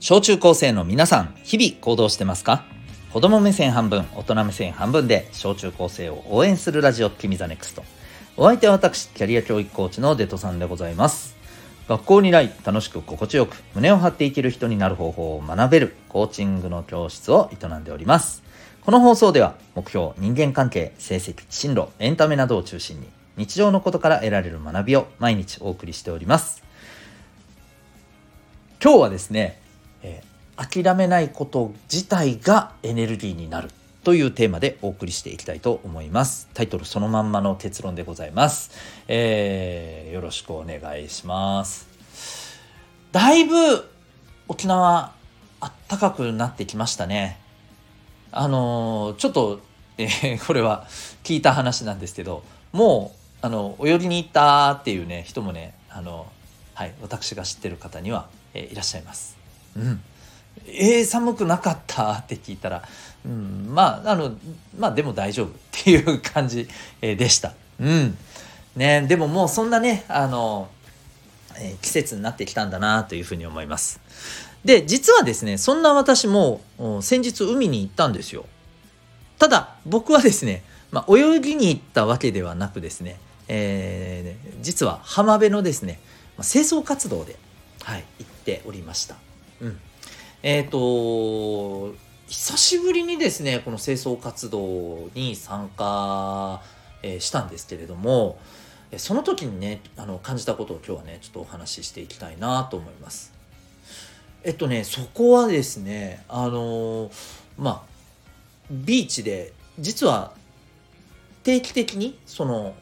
小中高生の皆さん、日々行動してますか？子供目線半分、大人目線半分で小中高生を応援するラジオ、君 the NEXT。お相手は私、キャリア教育コーチのデトさんでございます。学校にない楽しく心地よく胸を張って生きる人になる方法を学べるコーチングの教室を営んでおります。この放送では目標、人間関係、成績、進路、エンタメなどを中心に日常のことから得られる学びを毎日お送りしております。今日はですね、えー、諦めないこと自体がエネルギーになるというテーマでお送りしていきたいと思います。タイトルそのまんまの結論でございます。えー、よろしくお願いします。だいぶ沖縄あったかくなってきましたね。あのー、ちょっと、えー、これは聞いた話なんですけど、もう、あの、泳ぎに行ったっていうね、人もね、あの、はい、私が知ってる方には、えー、いらっしゃいます。うん。えー、寒くなかった？って聞いたら、うん、まあ、あの、まあでも大丈夫っていう感じ、でした。うん。ね、でももうそんなね、あの、えー、季節になってきたんだなというふうに思います。で、実はですね、そんな私も先日海に行ったんですよ。ただ、僕はですね、まあ、泳ぎに行ったわけではなくですね、えー、実は浜辺のですね、清掃活動で、はい、行っておりました。うん。えっ、ー、と、久しぶりにですね、この清掃活動に参加、えー、したんですけれども、その時にね、あの、感じたことを今日はね、ちょっとお話ししていきたいなと思います。えっとね、そこはですね、あのまあ、ビーチで、実は定期的に、その、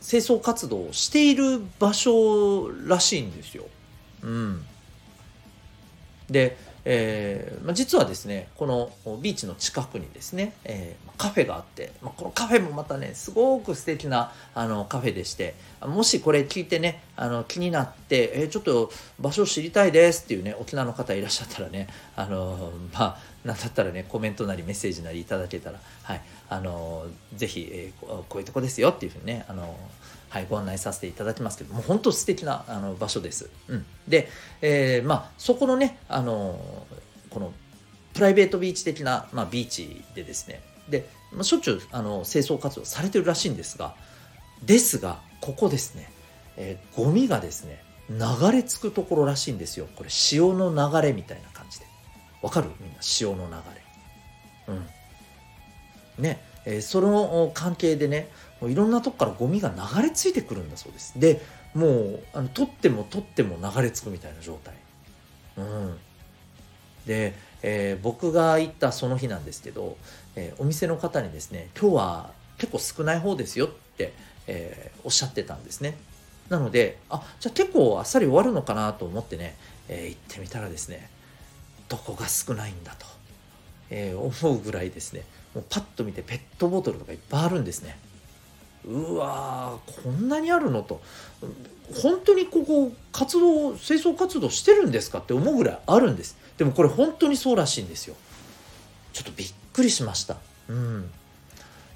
清掃活動をしている場所らしいんですよ。うん。で、えーまあ、実はですねこのビーチの近くにですね、えー、カフェがあって、まあ、このカフェもまたねすごく素敵なあなカフェでしてもしこれ聞いてねあの気になって、えー、ちょっと場所知りたいですっていうね沖縄の方いらっしゃったらねあのまあなんだったらねコメントなりメッセージなりいただけたらはい。あのぜひ、えー、こういうとこですよっていうふうにねあのはい、ご案内させていただきますけども本当素敵なあの場所です。うん、で、えー、まあ、そこのね、あのこのプライベートビーチ的な、まあ、ビーチでですね。で、まあ、しょっちゅうあの清掃活動されてるらしいんですがですがここですね、えー、ゴミがですね流れ着くところらしいんですよ。これ潮の流れみたいな感じで。わかる？みん。な潮の流れ。うん。ね。えー、その関係でねもういろんなとこからゴミが流れ着いてくるんだそうです。でもうあの取っても取っても流れ着くみたいな状態。うん。で、えー、僕が行ったその日なんですけど、えー、お店の方にですね今日は結構少ない方ですよって、えー、おっしゃってたんですね。なのであじゃあ結構あっさり終わるのかなと思ってね、え行ってみたらですねどこが少ないんだと、え思うぐらいですね。もうパッと見てペットボトルとかいっぱいあるんですね。うわーこんなにあるのと。本当にここ活動清掃活動してるんですかって思うぐらいあるんです。でもこれ本当にそうらしいんですよ。ちょっとびっくりしました。うん。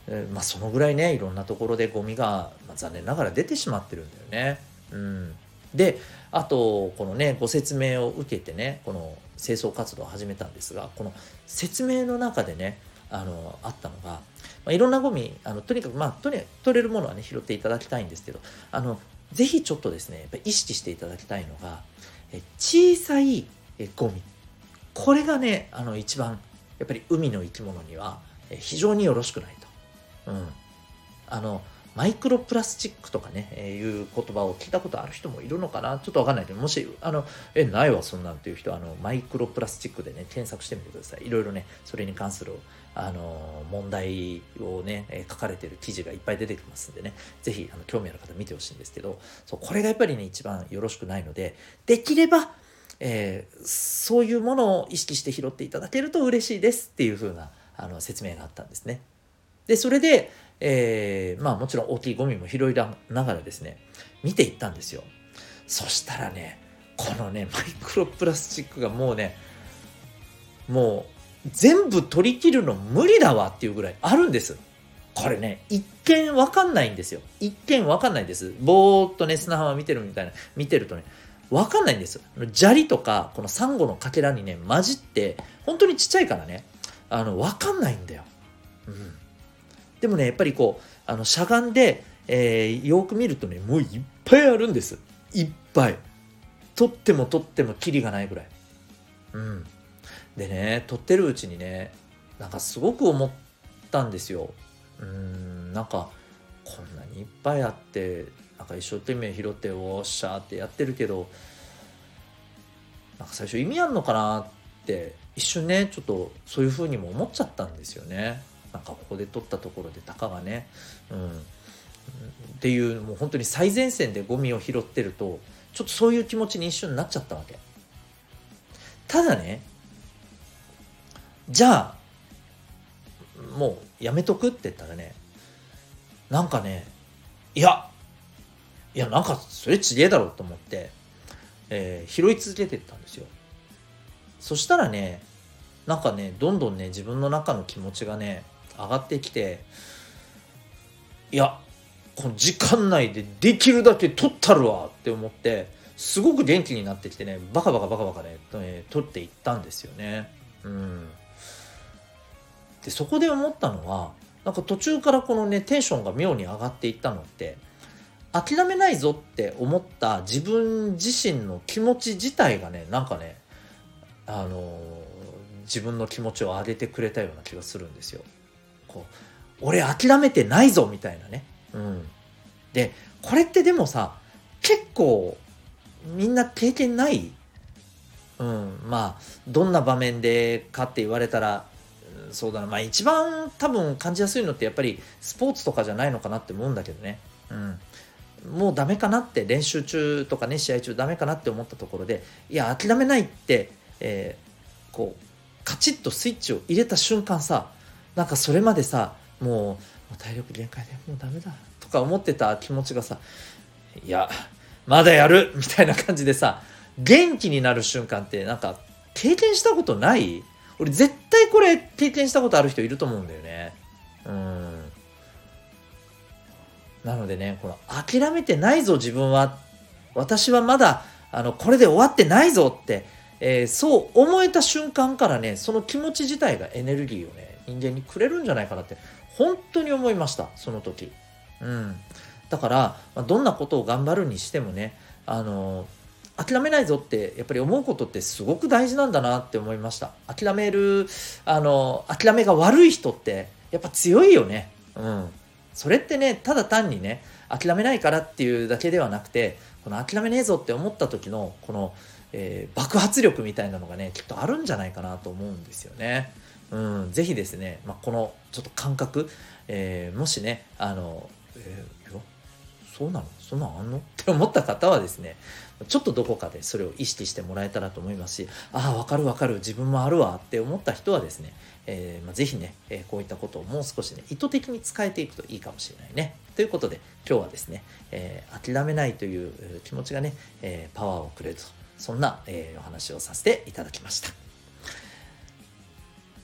えー、まあそのぐらいねいろんなところでゴミが、まあ、残念ながら出てしまってるんだよね。うん。であとこのねご説明を受けてねこの清掃活動を始めたんですがこの説明の中でねあのあったのが、まあ、いろんなゴミあのとにかくまあとにかく取れるものはね拾っていただきたいんですけどあのぜひちょっとですねやっぱ意識していただきたいのがえ小さいえゴミこれがねあの一番やっぱり海の生き物には非常によろしくないと。うん、あのマイクロプラスチックとかね、え、いう言葉を聞いたことある人もいるのかなちょっとわかんないけど、もし、あの、え、ないわ、そんなんっていう人は、あの、マイクロプラスチックでね、検索してみてください。いろいろね、それに関する、あの、問題をね、え、書かれてる記事がいっぱい出てきますんでね、ぜひ、あの、興味ある方見てほしいんですけど、そう、これがやっぱりね、一番よろしくないので、できれば、えー、そういうものを意識して拾っていただけると嬉しいですっていう風なあの説明があったんですね。で、それで、えー、まあもちろん大きいゴミも拾いながらですね、見ていったんですよ。そしたらね、このね、マイクロプラスチックがもうね、もう全部取り切るの無理だわっていうぐらいあるんです。これね、一見わかんないんですよ。一見わかんないです。ぼーっとね、砂浜見てるみたいな、見てるとね、分かんないんです砂利とかこのサンゴのかけらにね混じって本当にちっちゃいからねあの分かんないんだよ、うん、でもねやっぱりこうあのしゃがんで、えー、よく見るとねもういっぱいあるんです。いっぱい。取っても取ってもキリがないぐらい。うん。でね取ってるうちにねなんかすごく思ったんですよ。うんなんかこんなにいっぱいあってなんか一生懸命拾っておっしゃーってやってるけどなんか最初意味あんのかなって一瞬ねちょっとそういう風にも思っちゃったんですよね。なんかここで取ったところでたかがねうん。っていうもう本当に最前線でゴミを拾ってるとちょっとそういう気持ちに一瞬なっちゃったわけ。ただねじゃあもうやめとくって言ったらねなんかねいやいやなんかそれちげえだろうと思って、えー、拾い続けてったんですよ。そしたらねなんかねどんどんね自分の中の気持ちがね上がってきていやこの時間内でできるだけ取ったるわって思ってすごく元気になってきてねバカバカバカバカね、えー、取っていったんですよねうんでそこで思ったのはなんか途中からこのねテンションが妙に上がっていったのって諦めないぞって思った自分自身の気持ち自体がねなんかねあのー、自分の気持ちを上げてくれたような気がするんですよ。こう俺諦めてないぞみたいなね。うん、でこれってでもさ結構みんな経験ない？うん、まあどんな場面でかって言われたらそうだな。まあ一番多分感じやすいのってやっぱりスポーツとかじゃないのかなって思うんだけどね、うん、もうダメかなって練習中とかね試合中ダメかなって思ったところでいや諦めないって、えー、こうカチッとスイッチを入れた瞬間さなんかそれまでさもう体力限界でもうダメだとか思ってた気持ちがさいやまだやるみたいな感じでさ元気になる瞬間ってなんか経験したことない？俺絶対これ経験したことある人いると思うんだよね。うん。なのでね、この諦めてないぞ自分は、私はまだあのこれで終わってないぞって、えー、そう思えた瞬間からね、その気持ち自体がエネルギーをね、人間にくれるんじゃないかなって、本当に思いました、その時。うん。だから、まあ、どんなことを頑張るにしてもね、あの諦めないぞってやっぱり思うことってすごく大事なんだなって思いました諦めるあの諦めが悪い人ってやっぱ強いよねうんそれってねただ単にね諦めないからっていうだけではなくてこの諦めねえぞって思った時のこの、えー、爆発力みたいなのがねきっとあるんじゃないかなと思うんですよね。うん、ぜひですね、まあ、このちょっと感覚、えー、もしねあの、えー、そうなの？そんなんあんの？って思った方はですねちょっとどこかでそれを意識してもらえたらと思いますしああ分かる分かる自分もあるわって思った人はですね、えーまあ、ぜひね、えー、こういったことをもう少しね意図的に使えていくといいかもしれないね。ということで今日はですね、えー、諦めないという気持ちがね、えー、パワーをくれるとそんな、えー、お話をさせていただきました。